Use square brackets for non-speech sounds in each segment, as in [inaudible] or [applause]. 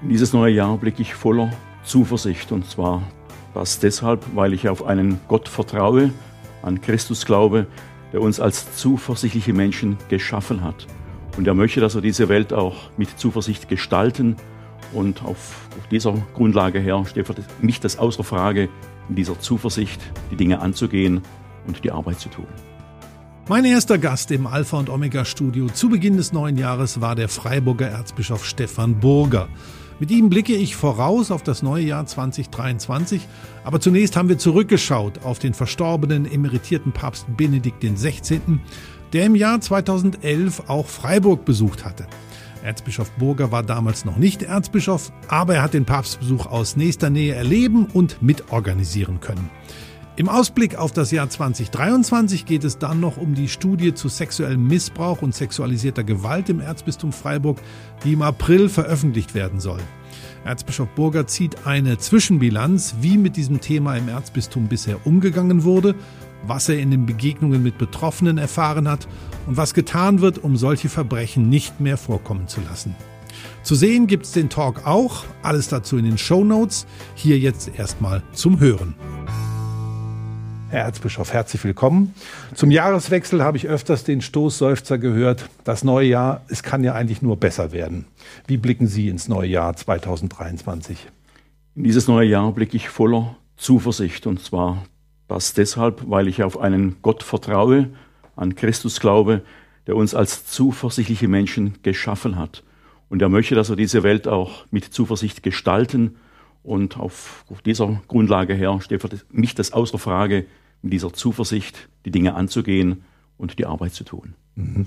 In dieses neue Jahr blicke ich voller Zuversicht und zwar das deshalb, weil ich auf einen Gott vertraue, an Christus glaube, der uns als zuversichtliche Menschen geschaffen hat. Und er möchte, dass wir diese Welt auch mit Zuversicht gestalten. Und auf dieser Grundlage her steht für mich das außer Frage, in dieser Zuversicht die Dinge anzugehen und die Arbeit zu tun. Mein erster Gast im Alpha und Omega Studio zu Beginn des neuen Jahres war der Freiburger Erzbischof Stefan Burger. Mit ihm blicke ich voraus auf das neue Jahr 2023, aber zunächst haben wir zurückgeschaut auf den verstorbenen emeritierten Papst Benedikt XVI., der im Jahr 2011 auch Freiburg besucht hatte. Erzbischof Burger war damals noch nicht Erzbischof, aber er hat den Papstbesuch aus nächster Nähe erleben und mitorganisieren können. Im Ausblick auf das Jahr 2023 geht es dann noch um die Studie zu sexuellem Missbrauch und sexualisierter Gewalt im Erzbistum Freiburg, die im April veröffentlicht werden soll. Erzbischof Burger zieht eine Zwischenbilanz, wie mit diesem Thema im Erzbistum bisher umgegangen wurde, was er in den Begegnungen mit Betroffenen erfahren hat und was getan wird, um solche Verbrechen nicht mehr vorkommen zu lassen. Zu sehen gibt's den Talk auch, alles dazu in den Show Notes. Hier jetzt erstmal zum Hören. Herr Erzbischof, herzlich willkommen. Zum Jahreswechsel habe ich öfters den Stoßseufzer gehört, das neue Jahr, es kann ja eigentlich nur besser werden. Wie blicken Sie ins neue Jahr 2023? In dieses neue Jahr blicke ich voller Zuversicht und zwar das deshalb, weil ich auf einen Gott vertraue, an Christus glaube, der uns als zuversichtliche Menschen geschaffen hat. Und er möchte, dass wir diese Welt auch mit Zuversicht gestalten und auf dieser Grundlage her steht für mich das außer Frage, mit dieser Zuversicht die Dinge anzugehen und die Arbeit zu tun. Mhm.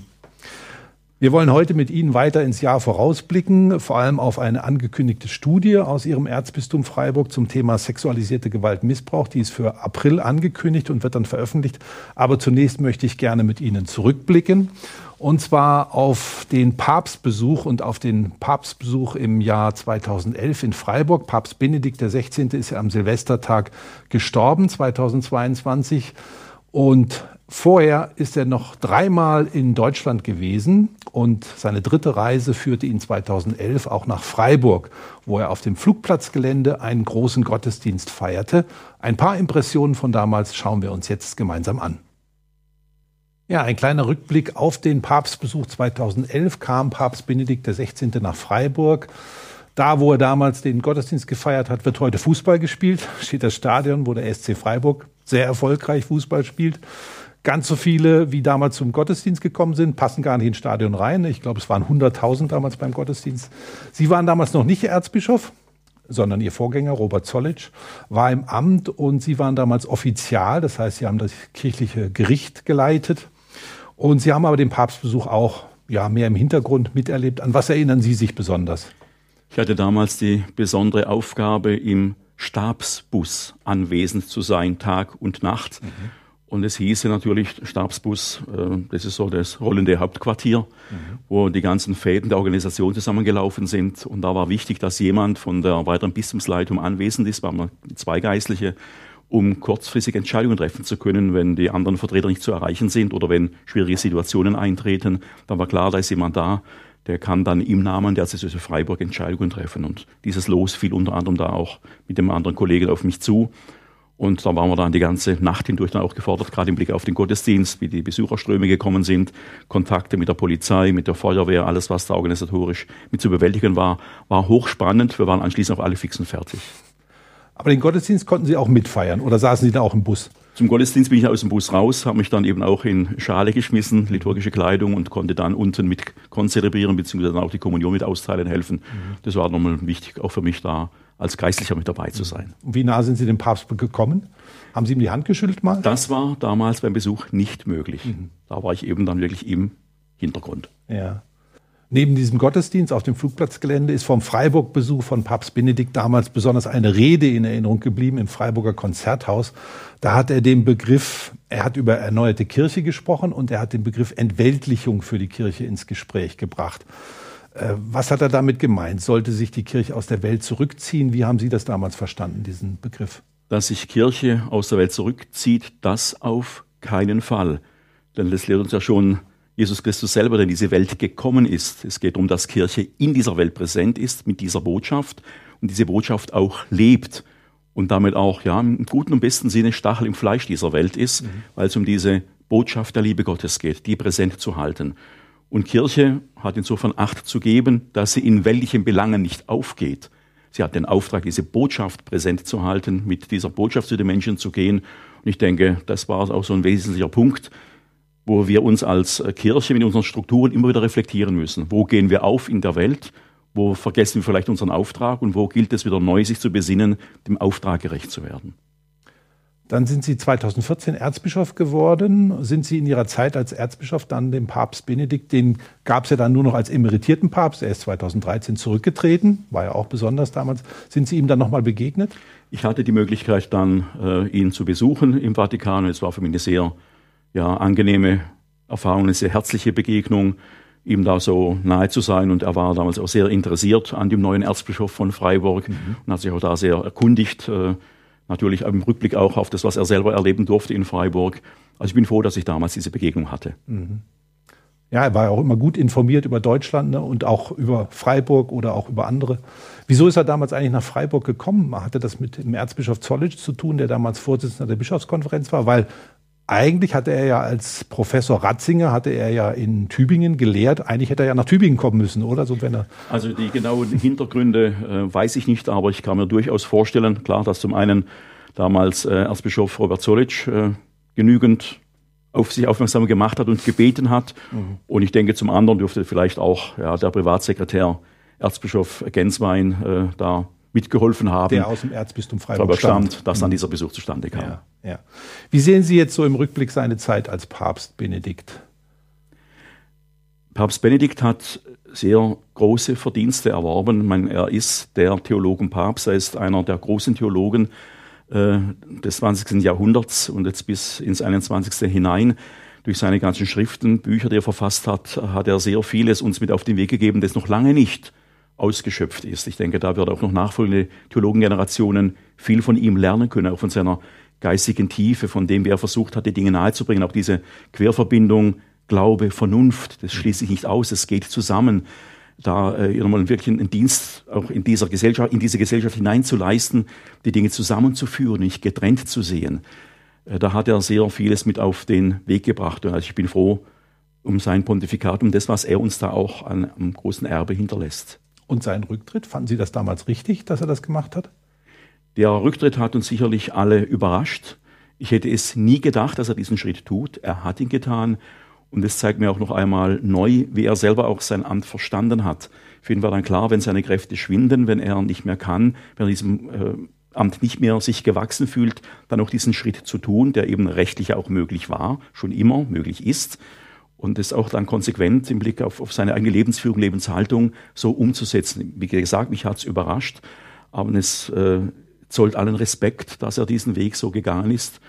Wir wollen heute mit Ihnen weiter ins Jahr vorausblicken, vor allem auf eine angekündigte Studie aus Ihrem Erzbistum Freiburg zum Thema sexualisierte Gewalt, Missbrauch. Die ist für April angekündigt und wird dann veröffentlicht. Aber zunächst möchte ich gerne mit Ihnen zurückblicken und zwar auf den Papstbesuch und auf den Papstbesuch im Jahr 2011 in Freiburg. Papst Benedikt XVI. ist ja am Silvestertag gestorben, 2022. Und vorher ist er noch dreimal in Deutschland gewesen und seine dritte Reise führte ihn 2011 auch nach Freiburg, wo er auf dem Flugplatzgelände einen großen Gottesdienst feierte. Ein paar Impressionen von damals schauen wir uns jetzt gemeinsam an. Ja, ein kleiner Rückblick auf den Papstbesuch 2011 kam Papst Benedikt XVI. nach Freiburg. Da, wo er damals den Gottesdienst gefeiert hat, wird heute Fußball gespielt. [laughs] Steht das Stadion, wo der SC Freiburg sehr erfolgreich Fußball spielt. Ganz so viele, wie damals zum Gottesdienst gekommen sind, passen gar nicht ins Stadion rein. Ich glaube, es waren 100.000 damals beim Gottesdienst. Sie waren damals noch nicht Erzbischof, sondern Ihr Vorgänger Robert Zollitsch war im Amt und Sie waren damals Offizial, das heißt, Sie haben das kirchliche Gericht geleitet. Und Sie haben aber den Papstbesuch auch ja, mehr im Hintergrund miterlebt. An was erinnern Sie sich besonders? Ich hatte damals die besondere Aufgabe, im Stabsbus anwesend zu sein, Tag und Nacht. Mhm. Und es hieße natürlich Stabsbus, äh, das ist so das rollende Hauptquartier, mhm. wo die ganzen Fäden der Organisation zusammengelaufen sind. Und da war wichtig, dass jemand von der weiteren Bistumsleitung anwesend ist, waren zwei Geistliche um kurzfristig Entscheidungen treffen zu können, wenn die anderen Vertreter nicht zu erreichen sind oder wenn schwierige Situationen eintreten. Dann war klar, da ist jemand da, der kann dann im Namen der CSU Freiburg Entscheidungen treffen. Und dieses Los fiel unter anderem da auch mit dem anderen Kollegen auf mich zu. Und da waren wir dann die ganze Nacht hindurch dann auch gefordert, gerade im Blick auf den Gottesdienst, wie die Besucherströme gekommen sind, Kontakte mit der Polizei, mit der Feuerwehr, alles, was da organisatorisch mit zu bewältigen war, war hochspannend. Wir waren anschließend auf alle fixen fertig. Aber den Gottesdienst konnten Sie auch mitfeiern oder saßen Sie da auch im Bus? Zum Gottesdienst bin ich aus dem Bus raus, habe mich dann eben auch in Schale geschmissen, liturgische Kleidung und konnte dann unten mit konzelebrieren beziehungsweise dann auch die Kommunion mit austeilen helfen. Mhm. Das war nochmal wichtig, auch für mich da als Geistlicher mit dabei zu sein. Und wie nah sind Sie dem Papst gekommen? Haben Sie ihm die Hand geschüttelt mal? Das war damals beim Besuch nicht möglich. Mhm. Da war ich eben dann wirklich im Hintergrund. Ja. Neben diesem Gottesdienst auf dem Flugplatzgelände ist vom Freiburg-Besuch von Papst Benedikt damals besonders eine Rede in Erinnerung geblieben im Freiburger Konzerthaus. Da hat er den Begriff, er hat über erneuerte Kirche gesprochen und er hat den Begriff Entweltlichung für die Kirche ins Gespräch gebracht. Äh, was hat er damit gemeint? Sollte sich die Kirche aus der Welt zurückziehen? Wie haben Sie das damals verstanden, diesen Begriff? Dass sich Kirche aus der Welt zurückzieht, das auf keinen Fall. Denn das lehrt uns ja schon Jesus Christus selber, der in diese Welt gekommen ist. Es geht darum, dass Kirche in dieser Welt präsent ist mit dieser Botschaft und diese Botschaft auch lebt und damit auch ja im guten und besten Sinne Stachel im Fleisch dieser Welt ist, mhm. weil es um diese Botschaft der Liebe Gottes geht, die präsent zu halten. Und Kirche hat insofern Acht zu geben, dass sie in welchen Belangen nicht aufgeht. Sie hat den Auftrag, diese Botschaft präsent zu halten, mit dieser Botschaft zu den Menschen zu gehen. Und ich denke, das war auch so ein wesentlicher Punkt, wo wir uns als Kirche mit unseren Strukturen immer wieder reflektieren müssen. Wo gehen wir auf in der Welt? Wo vergessen wir vielleicht unseren Auftrag und wo gilt es wieder neu, sich zu besinnen, dem Auftrag gerecht zu werden? Dann sind Sie 2014 Erzbischof geworden. Sind Sie in Ihrer Zeit als Erzbischof dann dem Papst Benedikt, den gab es ja dann nur noch als emeritierten Papst, er ist 2013 zurückgetreten, war ja auch besonders damals. Sind Sie ihm dann nochmal begegnet? Ich hatte die Möglichkeit dann, äh, ihn zu besuchen im Vatikan. Es war für mich eine sehr ja, angenehme Erfahrung, eine sehr herzliche Begegnung ihm da so nahe zu sein. Und er war damals auch sehr interessiert an dem neuen Erzbischof von Freiburg mhm. und hat sich auch da sehr erkundigt. Äh, natürlich im Rückblick auch auf das, was er selber erleben durfte in Freiburg. Also ich bin froh, dass ich damals diese Begegnung hatte. Mhm. Ja, er war ja auch immer gut informiert über Deutschland ne, und auch über Freiburg oder auch über andere. Wieso ist er damals eigentlich nach Freiburg gekommen? Hatte das mit dem Erzbischof Zollitsch zu tun, der damals Vorsitzender der Bischofskonferenz war? Weil eigentlich hatte er ja als Professor Ratzinger, hatte er ja in Tübingen gelehrt. Eigentlich hätte er ja nach Tübingen kommen müssen, oder? So, wenn er also die genauen Hintergründe äh, weiß ich nicht, aber ich kann mir durchaus vorstellen, klar, dass zum einen damals äh, Erzbischof Robert Solic äh, genügend auf sich aufmerksam gemacht hat und gebeten hat. Mhm. Und ich denke, zum anderen dürfte vielleicht auch ja, der Privatsekretär Erzbischof Genswein äh, da mitgeholfen haben. Der aus dem Erzbistum Freiburg stammt, stammt dass dann mhm. dieser Besuch zustande kam. Ja, ja. Wie sehen Sie jetzt so im Rückblick seine Zeit als Papst Benedikt? Papst Benedikt hat sehr große Verdienste erworben. Meine, er ist der Theologenpapst, er ist einer der großen Theologen äh, des 20. Jahrhunderts und jetzt bis ins 21. hinein. Durch seine ganzen Schriften, Bücher, die er verfasst hat, hat er sehr vieles uns mit auf den Weg gegeben, das noch lange nicht ausgeschöpft ist. Ich denke, da wird auch noch nachfolgende Theologengenerationen viel von ihm lernen können, auch von seiner geistigen Tiefe, von dem, wie er versucht hat, die Dinge nahezubringen. Auch diese Querverbindung Glaube, Vernunft, das schließt sich nicht aus, es geht zusammen. Da äh, wirklich einen Dienst auch in dieser Gesellschaft, in diese Gesellschaft hineinzuleisten, die Dinge zusammenzuführen, nicht getrennt zu sehen. Äh, da hat er sehr vieles mit auf den Weg gebracht. Und also ich bin froh um sein Pontifikat, um das, was er uns da auch an, am großen Erbe hinterlässt. Und sein Rücktritt, fanden Sie das damals richtig, dass er das gemacht hat? Der Rücktritt hat uns sicherlich alle überrascht. Ich hätte es nie gedacht, dass er diesen Schritt tut. Er hat ihn getan. Und es zeigt mir auch noch einmal neu, wie er selber auch sein Amt verstanden hat. Für ihn war dann klar, wenn seine Kräfte schwinden, wenn er nicht mehr kann, wenn er diesem äh, Amt nicht mehr sich gewachsen fühlt, dann auch diesen Schritt zu tun, der eben rechtlich auch möglich war, schon immer möglich ist und es auch dann konsequent im Blick auf, auf seine eigene Lebensführung, Lebenshaltung so umzusetzen. Wie gesagt, mich hat es überrascht, aber es äh, zollt allen Respekt, dass er diesen Weg so gegangen ist.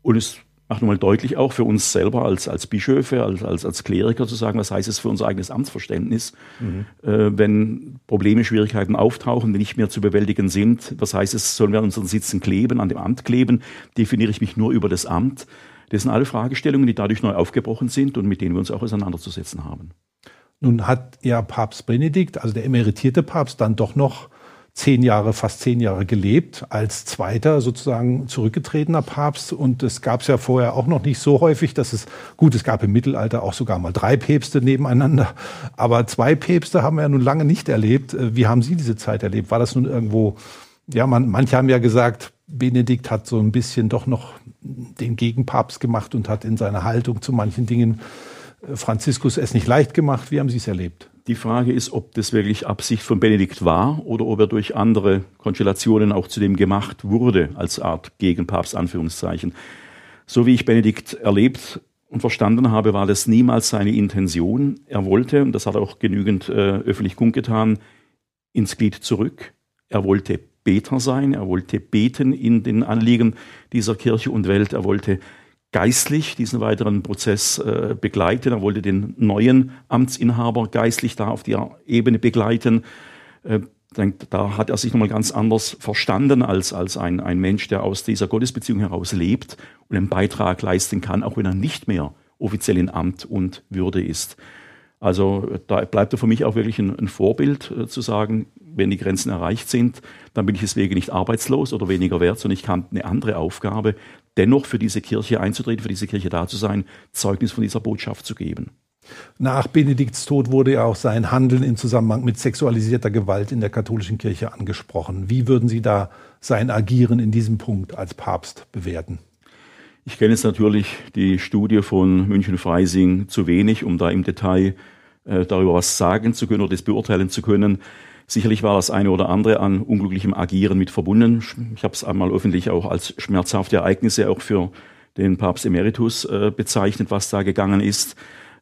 Und es macht nochmal deutlich auch für uns selber als, als Bischöfe, als, als, als Kleriker zu sagen, was heißt es für unser eigenes Amtsverständnis, mhm. äh, wenn Probleme, Schwierigkeiten auftauchen, die nicht mehr zu bewältigen sind. Was heißt es, sollen wir an unseren Sitzen kleben, an dem Amt kleben? Definiere ich mich nur über das Amt? Das sind alle Fragestellungen, die dadurch neu aufgebrochen sind und mit denen wir uns auch auseinanderzusetzen haben. Nun hat ja Papst Benedikt, also der emeritierte Papst, dann doch noch zehn Jahre, fast zehn Jahre gelebt, als zweiter sozusagen zurückgetretener Papst. Und es gab es ja vorher auch noch nicht so häufig, dass es, gut, es gab im Mittelalter auch sogar mal drei Päpste nebeneinander, aber zwei Päpste haben wir ja nun lange nicht erlebt. Wie haben Sie diese Zeit erlebt? War das nun irgendwo, ja, man, manche haben ja gesagt, Benedikt hat so ein bisschen doch noch den Gegenpapst gemacht und hat in seiner Haltung zu manchen Dingen äh, Franziskus es nicht leicht gemacht. Wie haben Sie es erlebt? Die Frage ist, ob das wirklich Absicht von Benedikt war oder ob er durch andere Konstellationen auch zu dem gemacht wurde, als Art Gegenpapst, Anführungszeichen. So wie ich Benedikt erlebt und verstanden habe, war das niemals seine Intention. Er wollte, und das hat er auch genügend äh, öffentlich kundgetan, ins Glied zurück. Er wollte Beter sein, er wollte beten in den Anliegen dieser Kirche und Welt, er wollte geistlich diesen weiteren Prozess äh, begleiten, er wollte den neuen Amtsinhaber geistlich da auf der Ebene begleiten. Äh, da hat er sich nochmal ganz anders verstanden als, als ein, ein Mensch, der aus dieser Gottesbeziehung heraus lebt und einen Beitrag leisten kann, auch wenn er nicht mehr offiziell in Amt und Würde ist. Also da bleibt er für mich auch wirklich ein, ein Vorbild äh, zu sagen, wenn die Grenzen erreicht sind, dann bin ich deswegen nicht arbeitslos oder weniger wert, sondern ich kann eine andere Aufgabe, dennoch für diese Kirche einzutreten, für diese Kirche da zu sein, Zeugnis von dieser Botschaft zu geben. Nach Benedikts Tod wurde ja auch sein Handeln im Zusammenhang mit sexualisierter Gewalt in der katholischen Kirche angesprochen. Wie würden Sie da sein Agieren in diesem Punkt als Papst bewerten? Ich kenne jetzt natürlich die Studie von München-Freising zu wenig, um da im Detail äh, darüber was sagen zu können oder das beurteilen zu können. Sicherlich war das eine oder andere an unglücklichem Agieren mit verbunden. Ich habe es einmal öffentlich auch als schmerzhafte Ereignisse auch für den Papst Emeritus äh, bezeichnet, was da gegangen ist.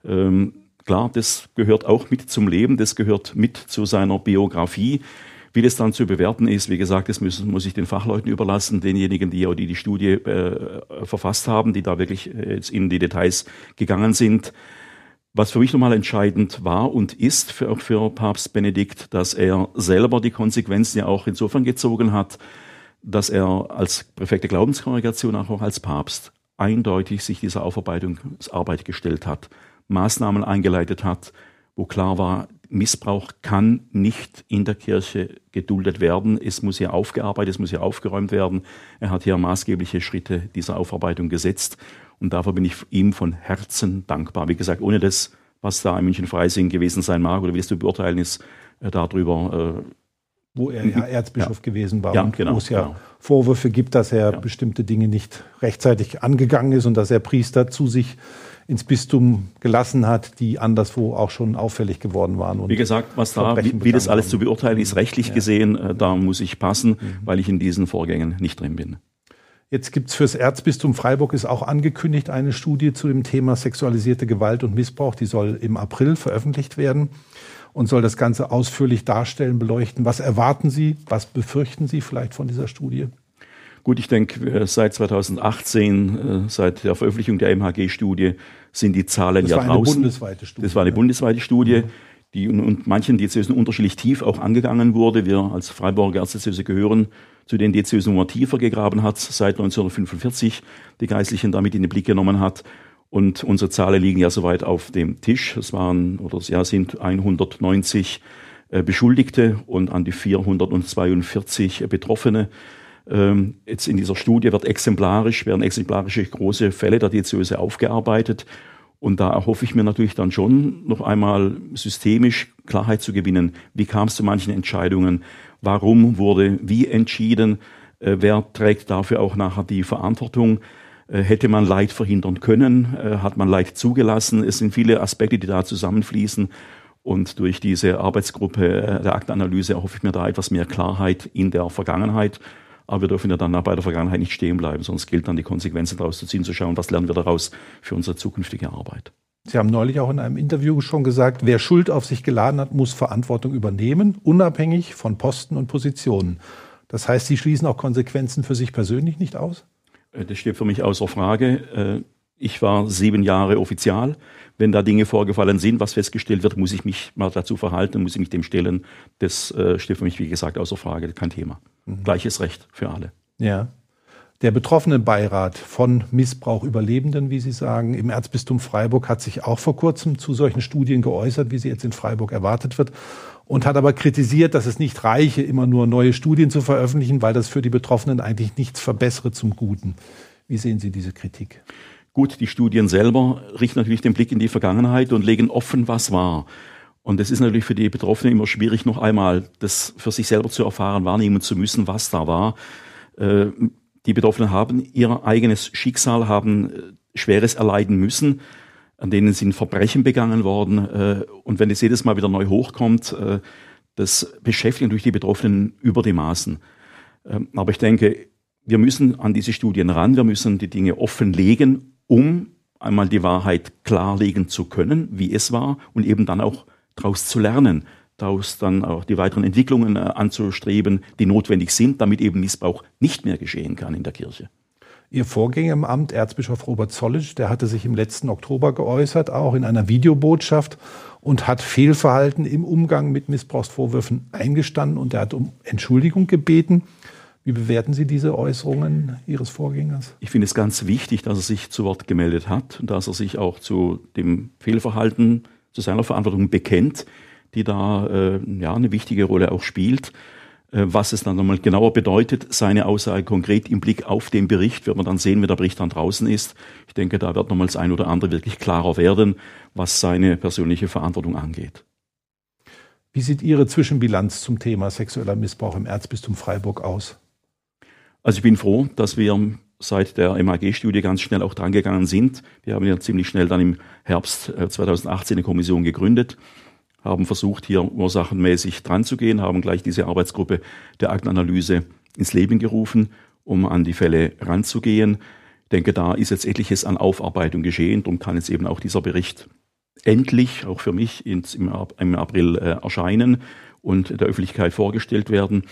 Ähm, klar, das gehört auch mit zum Leben, das gehört mit zu seiner Biografie. Wie das dann zu bewerten ist, wie gesagt, das muss, muss ich den Fachleuten überlassen, denjenigen, die die, die Studie äh, verfasst haben, die da wirklich äh, jetzt in die Details gegangen sind. Was für mich nochmal entscheidend war und ist für, für Papst Benedikt, dass er selber die Konsequenzen ja auch insofern gezogen hat, dass er als Präfekt der Glaubenskongregation auch als Papst eindeutig sich dieser Aufarbeitungsarbeit gestellt hat, Maßnahmen eingeleitet hat, wo klar war, Missbrauch kann nicht in der Kirche geduldet werden. Es muss hier aufgearbeitet, es muss hier aufgeräumt werden. Er hat hier maßgebliche Schritte dieser Aufarbeitung gesetzt. Und dafür bin ich ihm von Herzen dankbar. Wie gesagt, ohne das, was da in München-Freising gewesen sein mag oder wie es zu beurteilen ist, äh, darüber. Äh, wo er ja Erzbischof ja. gewesen war ja, und genau, wo es ja genau. Vorwürfe gibt, dass er ja. bestimmte Dinge nicht rechtzeitig angegangen ist und dass er Priester zu sich ins Bistum gelassen hat, die anderswo auch schon auffällig geworden waren. wie gesagt, was da, wie, wie, das alles haben. zu beurteilen ist, rechtlich ja. gesehen, äh, da muss ich passen, mhm. weil ich in diesen Vorgängen nicht drin bin. Jetzt gibt es fürs Erzbistum Freiburg ist auch angekündigt eine Studie zu dem Thema sexualisierte Gewalt und Missbrauch. Die soll im April veröffentlicht werden und soll das Ganze ausführlich darstellen, beleuchten. Was erwarten Sie? Was befürchten Sie vielleicht von dieser Studie? Gut, ich denke, seit 2018, äh, seit der Veröffentlichung der MHG-Studie, sind die Zahlen das ja war draußen. Eine bundesweite Studie, das war eine bundesweite Studie, mhm. die in manchen Diözesen unterschiedlich tief auch angegangen wurde. Wir als Freiburger Erzdiözese gehören zu den Diözesen, wo man tiefer gegraben hat, seit 1945 die Geistlichen damit in den Blick genommen hat. Und unsere Zahlen liegen ja soweit auf dem Tisch. Es waren oder ja, sind 190 äh, Beschuldigte und an die 442 Betroffene. Ähm, jetzt in dieser Studie wird exemplarisch, werden exemplarische große Fälle der Diözese aufgearbeitet. Und da erhoffe ich mir natürlich dann schon noch einmal systemisch Klarheit zu gewinnen. Wie kam es zu manchen Entscheidungen? Warum wurde wie entschieden? Äh, wer trägt dafür auch nachher die Verantwortung? Äh, hätte man Leid verhindern können? Äh, hat man Leid zugelassen? Es sind viele Aspekte, die da zusammenfließen. Und durch diese Arbeitsgruppe der Aktenanalyse erhoffe ich mir da etwas mehr Klarheit in der Vergangenheit aber wir dürfen ja dann bei der Vergangenheit nicht stehen bleiben, sonst gilt dann die Konsequenzen daraus zu ziehen, zu schauen, was lernen wir daraus für unsere zukünftige Arbeit. Sie haben neulich auch in einem Interview schon gesagt, wer Schuld auf sich geladen hat, muss Verantwortung übernehmen, unabhängig von Posten und Positionen. Das heißt, Sie schließen auch Konsequenzen für sich persönlich nicht aus? Äh, das steht für mich außer Frage. Äh, ich war sieben Jahre Offizial. Wenn da Dinge vorgefallen sind, was festgestellt wird, muss ich mich mal dazu verhalten, muss ich mich dem stellen. Das äh, steht für mich, wie gesagt, außer Frage. Kein Thema. Mhm. Gleiches Recht für alle. Ja. Der betroffene Beirat von Missbrauch Überlebenden, wie Sie sagen, im Erzbistum Freiburg hat sich auch vor kurzem zu solchen Studien geäußert, wie sie jetzt in Freiburg erwartet wird, und hat aber kritisiert, dass es nicht reiche, immer nur neue Studien zu veröffentlichen, weil das für die Betroffenen eigentlich nichts verbessere zum Guten. Wie sehen Sie diese Kritik? Gut, die Studien selber richten natürlich den Blick in die Vergangenheit und legen offen, was war. Und es ist natürlich für die Betroffenen immer schwierig, noch einmal das für sich selber zu erfahren, wahrnehmen zu müssen, was da war. Äh, die Betroffenen haben ihr eigenes Schicksal, haben äh, Schweres erleiden müssen, an denen sind Verbrechen begangen worden. Äh, und wenn es jedes Mal wieder neu hochkommt, das beschäftigt natürlich die Betroffenen über die Maßen. Ähm, aber ich denke, wir müssen an diese Studien ran, wir müssen die Dinge offenlegen um einmal die Wahrheit klarlegen zu können, wie es war und eben dann auch daraus zu lernen, daraus dann auch die weiteren Entwicklungen äh, anzustreben, die notwendig sind, damit eben Missbrauch nicht mehr geschehen kann in der Kirche. Ihr Vorgänger im Amt, Erzbischof Robert Zollitsch, der hatte sich im letzten Oktober geäußert, auch in einer Videobotschaft und hat Fehlverhalten im Umgang mit Missbrauchsvorwürfen eingestanden und er hat um Entschuldigung gebeten. Wie bewerten Sie diese Äußerungen Ihres Vorgängers? Ich finde es ganz wichtig, dass er sich zu Wort gemeldet hat und dass er sich auch zu dem Fehlverhalten, zu seiner Verantwortung bekennt, die da äh, ja eine wichtige Rolle auch spielt. Äh, was es dann nochmal genauer bedeutet, seine Aussage konkret im Blick auf den Bericht, wird man dann sehen, wenn der Bericht dann draußen ist. Ich denke, da wird nochmals ein oder andere wirklich klarer werden, was seine persönliche Verantwortung angeht. Wie sieht Ihre Zwischenbilanz zum Thema sexueller Missbrauch im Erzbistum Freiburg aus? Also ich bin froh, dass wir seit der MAG-Studie ganz schnell auch drangegangen sind. Wir haben ja ziemlich schnell dann im Herbst 2018 äh, eine Kommission gegründet, haben versucht, hier ursachenmäßig dran zu gehen, haben gleich diese Arbeitsgruppe der Aktenanalyse ins Leben gerufen, um an die Fälle ranzugehen. Ich denke, da ist jetzt etliches an Aufarbeitung geschehen. Darum kann jetzt eben auch dieser Bericht endlich, auch für mich, im April äh, erscheinen und der Öffentlichkeit vorgestellt werden.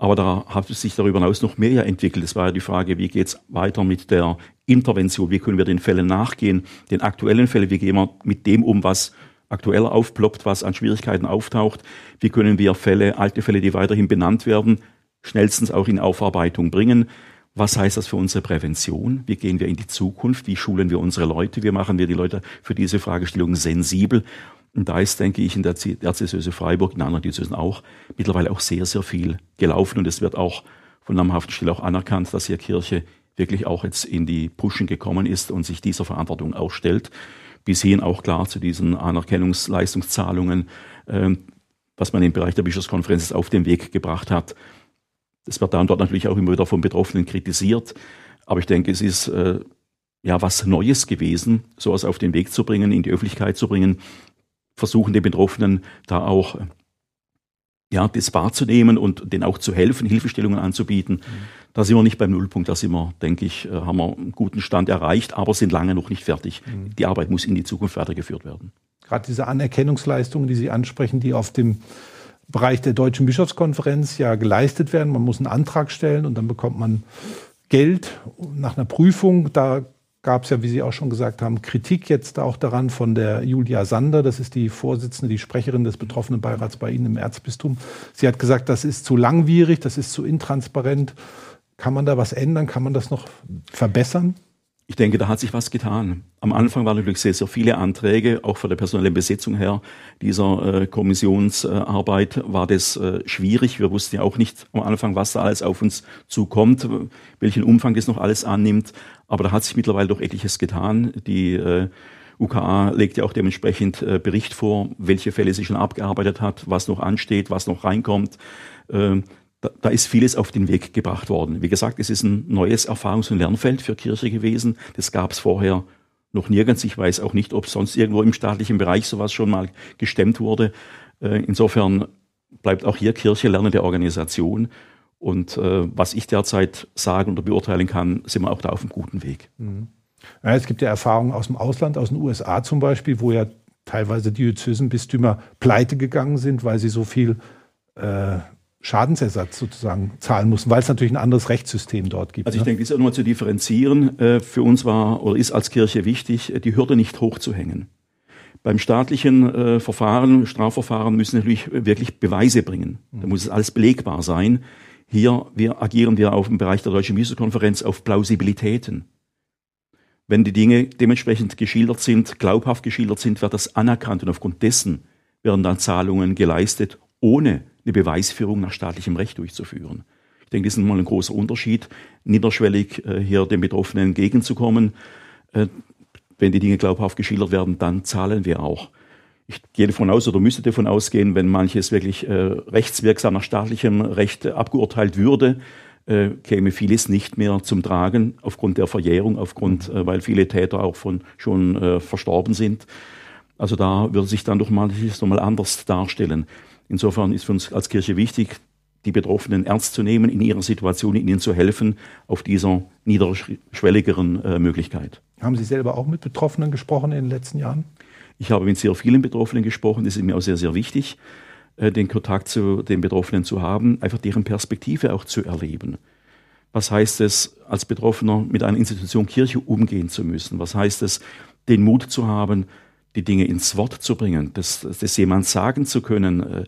Aber da hat sich darüber hinaus noch mehr entwickelt. Es war ja die Frage, wie geht es weiter mit der Intervention? Wie können wir den Fällen nachgehen, den aktuellen Fällen? Wie gehen wir mit dem um, was aktuell aufploppt, was an Schwierigkeiten auftaucht? Wie können wir Fälle, alte Fälle, die weiterhin benannt werden, schnellstens auch in Aufarbeitung bringen? Was heißt das für unsere Prävention? Wie gehen wir in die Zukunft? Wie schulen wir unsere Leute? Wie machen wir die Leute für diese Fragestellungen sensibel? Und da ist, denke ich, in der Erzdiözese Freiburg, in anderen Diözesen auch, mittlerweile auch sehr, sehr viel gelaufen. Und es wird auch von namhaften Stellen auch anerkannt, dass hier Kirche wirklich auch jetzt in die Puschen gekommen ist und sich dieser Verantwortung auch stellt. Bis hin auch klar zu diesen Anerkennungsleistungszahlungen, äh, was man im Bereich der Bischofskonferenz auf den Weg gebracht hat. Das wird da und dort natürlich auch immer wieder von Betroffenen kritisiert. Aber ich denke, es ist äh, ja was Neues gewesen, sowas auf den Weg zu bringen, in die Öffentlichkeit zu bringen, versuchen den Betroffenen da auch ja, das wahrzunehmen und denen auch zu helfen, Hilfestellungen anzubieten. Mhm. Da sind wir nicht beim Nullpunkt, da sind wir, denke ich, äh, haben wir einen guten Stand erreicht, aber sind lange noch nicht fertig. Mhm. Die Arbeit muss in die Zukunft weitergeführt werden. Gerade diese Anerkennungsleistungen, die Sie ansprechen, die auf dem Bereich der Deutschen Bischofskonferenz ja geleistet werden. Man muss einen Antrag stellen und dann bekommt man Geld nach einer Prüfung. Da gab es ja, wie Sie auch schon gesagt haben, Kritik jetzt auch daran von der Julia Sander. Das ist die Vorsitzende, die Sprecherin des betroffenen Beirats bei Ihnen im Erzbistum. Sie hat gesagt, das ist zu langwierig, das ist zu intransparent. Kann man da was ändern? Kann man das noch verbessern? Ich denke, da hat sich was getan. Am Anfang waren natürlich sehr, sehr viele Anträge, auch von der personellen Besetzung her dieser äh, Kommissionsarbeit war das äh, schwierig. Wir wussten ja auch nicht am Anfang, was da alles auf uns zukommt, welchen Umfang das noch alles annimmt. Aber da hat sich mittlerweile doch etliches getan. Die äh, UKA legt ja auch dementsprechend äh, Bericht vor, welche Fälle sie schon abgearbeitet hat, was noch ansteht, was noch reinkommt. Da, da ist vieles auf den Weg gebracht worden. Wie gesagt, es ist ein neues Erfahrungs- und Lernfeld für Kirche gewesen. Das gab es vorher noch nirgends. Ich weiß auch nicht, ob sonst irgendwo im staatlichen Bereich sowas schon mal gestemmt wurde. Äh, insofern bleibt auch hier Kirche lernende Organisation. Und äh, was ich derzeit sagen oder beurteilen kann, sind wir auch da auf einem guten Weg. Mhm. Ja, es gibt ja Erfahrungen aus dem Ausland, aus den USA zum Beispiel, wo ja teilweise Diözesenbistümer pleite gegangen sind, weil sie so viel äh, Schadensersatz sozusagen zahlen mussten, weil es natürlich ein anderes Rechtssystem dort gibt. Also ich ne? denke, das ist auch nochmal zu differenzieren. Äh, für uns war oder ist als Kirche wichtig, äh, die Hürde nicht hochzuhängen. Beim staatlichen äh, Verfahren, Strafverfahren müssen natürlich wirklich Beweise bringen. Da muss es alles belegbar sein. Hier wir, agieren wir auf dem Bereich der Deutschen Ministerkonferenz auf Plausibilitäten. Wenn die Dinge dementsprechend geschildert sind, glaubhaft geschildert sind, wird das anerkannt und aufgrund dessen werden dann Zahlungen geleistet, ohne eine Beweisführung nach staatlichem Recht durchzuführen. Ich denke, das ist mal ein großer Unterschied, niederschwellig äh, hier den Betroffenen entgegenzukommen. Äh, wenn die Dinge glaubhaft geschildert werden, dann zahlen wir auch. Ich gehe davon aus oder müsste davon ausgehen, wenn manches wirklich äh, rechtswirksam nach staatlichem Recht abgeurteilt würde, käme vieles nicht mehr zum Tragen aufgrund der Verjährung, aufgrund, weil viele Täter auch von schon verstorben sind. Also da würde sich dann doch manches nochmal anders darstellen. Insofern ist für uns als Kirche wichtig, die Betroffenen ernst zu nehmen, in ihrer Situation, ihnen zu helfen, auf dieser niederschwelligeren äh, Möglichkeit. Haben Sie selber auch mit Betroffenen gesprochen in den letzten Jahren? Ich habe mit sehr vielen Betroffenen gesprochen. Das ist mir auch sehr, sehr wichtig, äh, den Kontakt zu den Betroffenen zu haben, einfach deren Perspektive auch zu erleben. Was heißt es, als Betroffener mit einer Institution Kirche umgehen zu müssen? Was heißt es, den Mut zu haben, die Dinge ins Wort zu bringen, das, das jemand sagen zu können. Äh,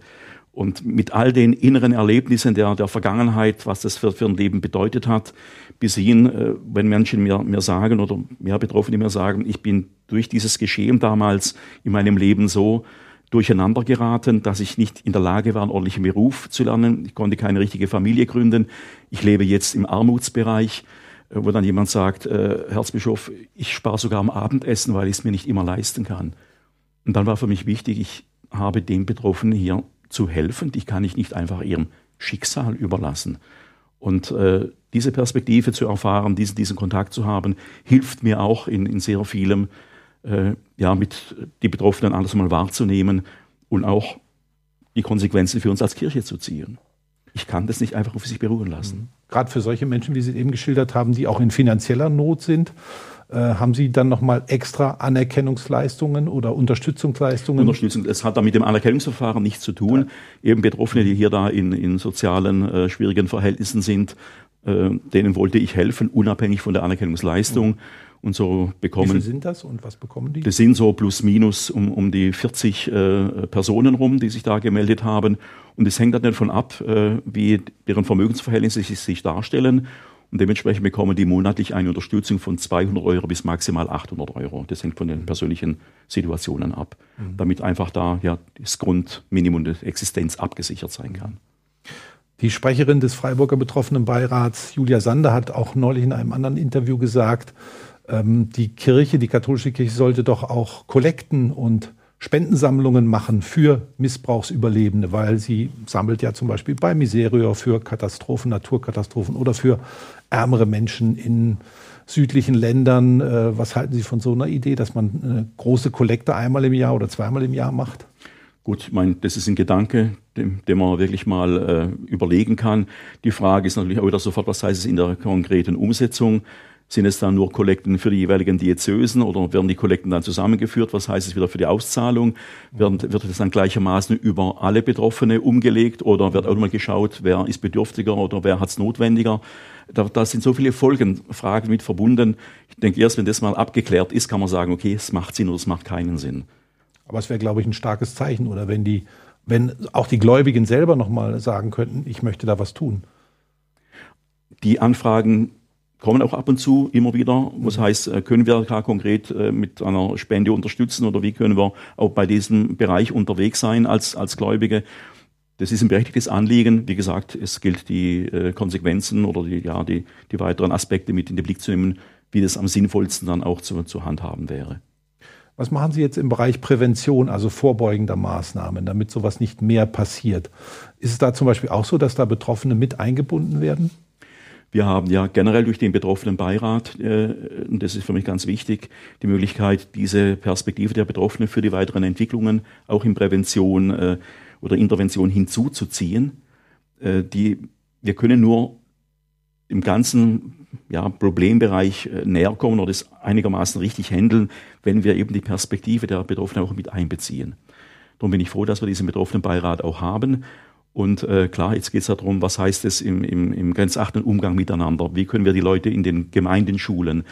Und mit all den inneren Erlebnissen der, der Vergangenheit, was das für, für ein Leben bedeutet hat, bis hin, äh, wenn Menschen mir, mir sagen oder mehr Betroffene mir sagen, ich bin durch dieses Geschehen damals in meinem Leben so durcheinander geraten, dass ich nicht in der Lage war, einen ordentlichen Beruf zu lernen. Ich konnte keine richtige Familie gründen. Ich lebe jetzt im Armutsbereich, wo dann jemand sagt, äh, Herzbischof, ich spare sogar am Abendessen, weil ich es mir nicht immer leisten kann. Und dann war für mich wichtig, ich habe den Betroffenen hier zu helfen. Die kann ich nicht einfach ihrem Schicksal überlassen. Und äh, diese Perspektive zu erfahren, diesen, diesen Kontakt zu haben, hilft mir auch in, in sehr vielem, äh, ja, mit die Betroffenen anders mal wahrzunehmen und auch die Konsequenzen für uns als Kirche zu ziehen. Ich kann das nicht einfach auf sich beruhen lassen. Mhm. Gerade für solche Menschen, wie Sie eben geschildert haben, die auch in finanzieller Not sind, äh, haben Sie dann nochmal extra Anerkennungsleistungen oder Unterstützungsleistungen? Unterstützung, es hat da mit dem Anerkennungsverfahren nichts zu tun. Ja. Eben Betroffene, die hier da in, in sozialen äh, schwierigen Verhältnissen sind, äh, denen wollte ich helfen, unabhängig von der Anerkennungsleistung. Mhm und so bekommen. Wie viele sind das und was bekommen die? Das sind so plus minus um, um die 40 äh, Personen rum, die sich da gemeldet haben. Und es hängt dann davon ab, äh, wie deren Vermögensverhältnisse sich, sich darstellen. Und dementsprechend bekommen die monatlich eine Unterstützung von 200 Euro bis maximal 800 Euro. Das hängt von den persönlichen Situationen ab, mhm. damit einfach da ja das Grundminimum der Existenz abgesichert sein kann. Die Sprecherin des Freiburger Betroffenenbeirats, Julia Sander, hat auch neulich in einem anderen Interview gesagt, die Kirche, die katholische Kirche sollte doch auch Kollekten und Spendensammlungen machen für Missbrauchsüberlebende, weil sie sammelt ja zum Beispiel bei Miserior für Katastrophen, Naturkatastrophen oder für ärmere Menschen in südlichen Ländern. Äh, was halten Sie von so einer Idee, dass man eine große Kollekte einmal im Jahr oder zweimal im Jahr macht? Gut, ich meine, das ist ein Gedanke, den, den man wirklich mal äh, überlegen kann. Die Frage ist natürlich auch wieder sofort, was heißt es in der konkreten Umsetzung? Sind es dann nur Kollekten für die jeweiligen Diözesen oder werden die Kollekten dann zusammengeführt? Was heißt es wieder für die Auszahlung? Wird, wird das dann gleichermaßen über alle Betroffene umgelegt oder wird auch mal geschaut, wer ist bedürftiger oder wer hat es notwendiger? Da, da sind so viele Folgenfragen mit verbunden. Ich denke, erst wenn das mal abgeklärt ist, kann man sagen, okay, es macht Sinn oder es macht keinen Sinn. Aber es wäre, glaube ich, ein starkes Zeichen, oder wenn die, wenn auch die Gläubigen selber nochmal sagen könnten, ich möchte da was tun. Die Anfragen kommen auch ab und zu immer wieder. Was mhm. heißt, äh, können wir da konkret äh, mit einer Spende unterstützen oder wie können wir auch bei diesem Bereich unterwegs sein als, als Gläubige? Das ist ein berechtigtes Anliegen. Wie gesagt, es gilt die äh, Konsequenzen oder die, ja, die, die weiteren Aspekte mit in den Blick zu nehmen, wie das am sinnvollsten dann auch zu, zu handhaben wäre. Was machen Sie jetzt im Bereich Prävention, also vorbeugender Maßnahmen, damit sowas nicht mehr passiert? Ist es da zum Beispiel auch so, dass da Betroffene mit eingebunden werden? Wir haben ja generell durch den betroffenen Beirat, äh, und das ist für mich ganz wichtig, die Möglichkeit, diese Perspektive der Betroffenen für die weiteren Entwicklungen auch in Prävention äh, oder Intervention hinzuzuziehen. Äh, die, wir können nur im ganzen ja, Problembereich äh, näher kommen oder das einigermaßen richtig handeln, wenn wir eben die Perspektive der Betroffenen auch mit einbeziehen. Darum bin ich froh, dass wir diesen betroffenen Beirat auch haben und äh, klar, jetzt geht es darum, was heißt es im, im, im grenzachtenden Umgang miteinander? Wie können wir die Leute in den Gemeinden schulen?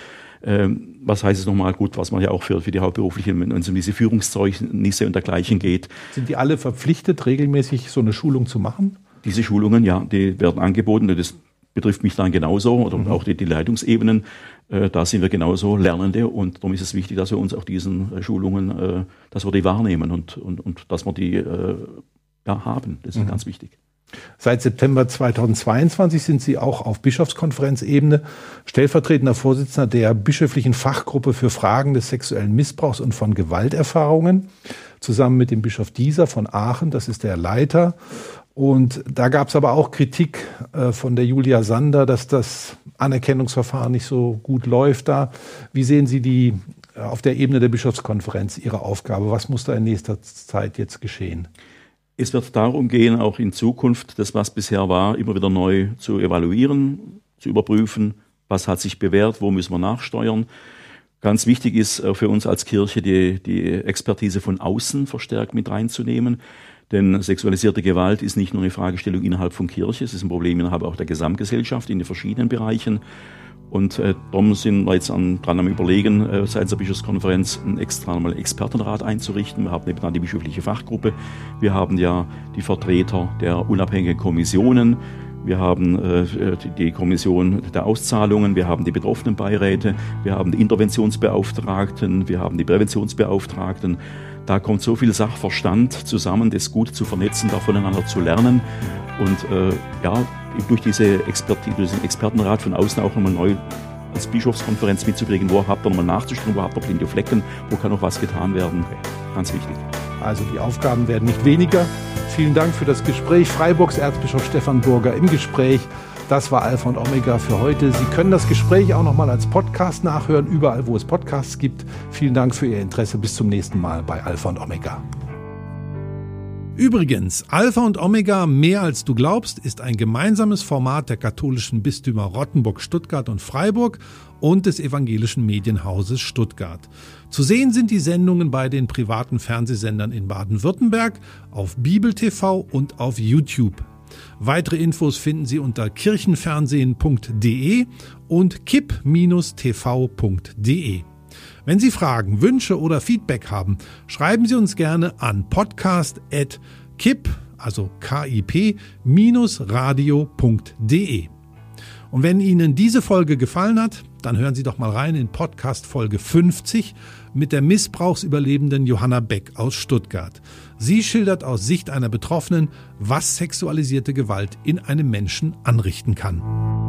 Ähm, was heißt es nochmal gut, was man ja auch für, für die Hauptberuflichen, wenn es um diese Führungszeugnisse und dergleichen geht. Sind die alle verpflichtet, regelmäßig so eine Schulung zu machen? Diese Schulungen, ja, die werden angeboten. Das betrifft mich dann genauso oder mhm. auch die, die Leitungsebenen. Äh, da sind wir genauso Lernende und darum ist es wichtig, dass wir uns auch diesen äh, Schulungen, äh, dass wir die wahrnehmen und, und, und dass wir die äh, ja, haben. Das ist mhm. ganz wichtig. Seit September 2022 sind Sie auch auf Bischofskonferenzebene stellvertretender Vorsitzender der bischöflichen Fachgruppe für Fragen des sexuellen Missbrauchs und von Gewalterfahrungen, zusammen mit dem Bischof Dieser von Aachen, das ist der Leiter. Und da gab es aber auch Kritik äh, von der Julia Sander, dass das Anerkennungsverfahren nicht so gut läuft da. Wie sehen Sie die äh, auf der Ebene der Bischofskonferenz Ihre Aufgabe? Was muss da in nächster Zeit jetzt geschehen? Es wird darum gehen, auch in Zukunft das, was bisher war, immer wieder neu zu evaluieren, zu überprüfen, was hat sich bewährt, wo müssen wir nachsteuern. Ganz wichtig ist für uns als Kirche die, die Expertise von außen verstärkt mit reinzunehmen. Denn sexualisierte Gewalt ist nicht nur eine Fragestellung innerhalb von Kirche, es ist ein Problem innerhalb auch der Gesamtgesellschaft in den verschiedenen Bereichen. Und äh, darum sind wir jetzt an, dran am Überlegen, äh, seitens der Bischofskonferenz einen extra mal Expertenrat einzurichten. Wir haben eben die bischöfliche Fachgruppe. Wir haben ja die Vertreter der unabhängigen Kommissionen. Wir haben äh, die Kommission der Auszahlungen, wir haben die Betroffenenbeiräte, wir haben die Interventionsbeauftragten, wir haben die Präventionsbeauftragten. Da kommt so viel Sachverstand zusammen, das gut zu vernetzen, da voneinander zu lernen. Und äh, ja, durch diese Expertise, diesen Expertenrat von außen auch nochmal neu als Bischofskonferenz mitzukriegen, wo habt ihr nochmal nachzuschauen, wo habt ihr blinde Flecken, wo kann noch was getan werden. Ganz wichtig. Also die Aufgaben werden nicht weniger. Vielen Dank für das Gespräch. Freiburgs Erzbischof Stefan Burger im Gespräch. Das war Alpha und Omega für heute. Sie können das Gespräch auch nochmal als Podcast nachhören, überall wo es Podcasts gibt. Vielen Dank für Ihr Interesse. Bis zum nächsten Mal bei Alpha und Omega. Übrigens, Alpha und Omega mehr als du glaubst ist ein gemeinsames Format der katholischen Bistümer Rottenburg, Stuttgart und Freiburg und des evangelischen Medienhauses Stuttgart. Zu sehen sind die Sendungen bei den privaten Fernsehsendern in Baden-Württemberg, auf Bibel TV und auf YouTube. Weitere Infos finden Sie unter kirchenfernsehen.de und kipp-tv.de. Wenn Sie Fragen, Wünsche oder Feedback haben, schreiben Sie uns gerne an podcast.kipp, also kip-radio.de. Und wenn Ihnen diese Folge gefallen hat, dann hören Sie doch mal rein in Podcast Folge 50 mit der Missbrauchsüberlebenden Johanna Beck aus Stuttgart. Sie schildert aus Sicht einer Betroffenen, was sexualisierte Gewalt in einem Menschen anrichten kann.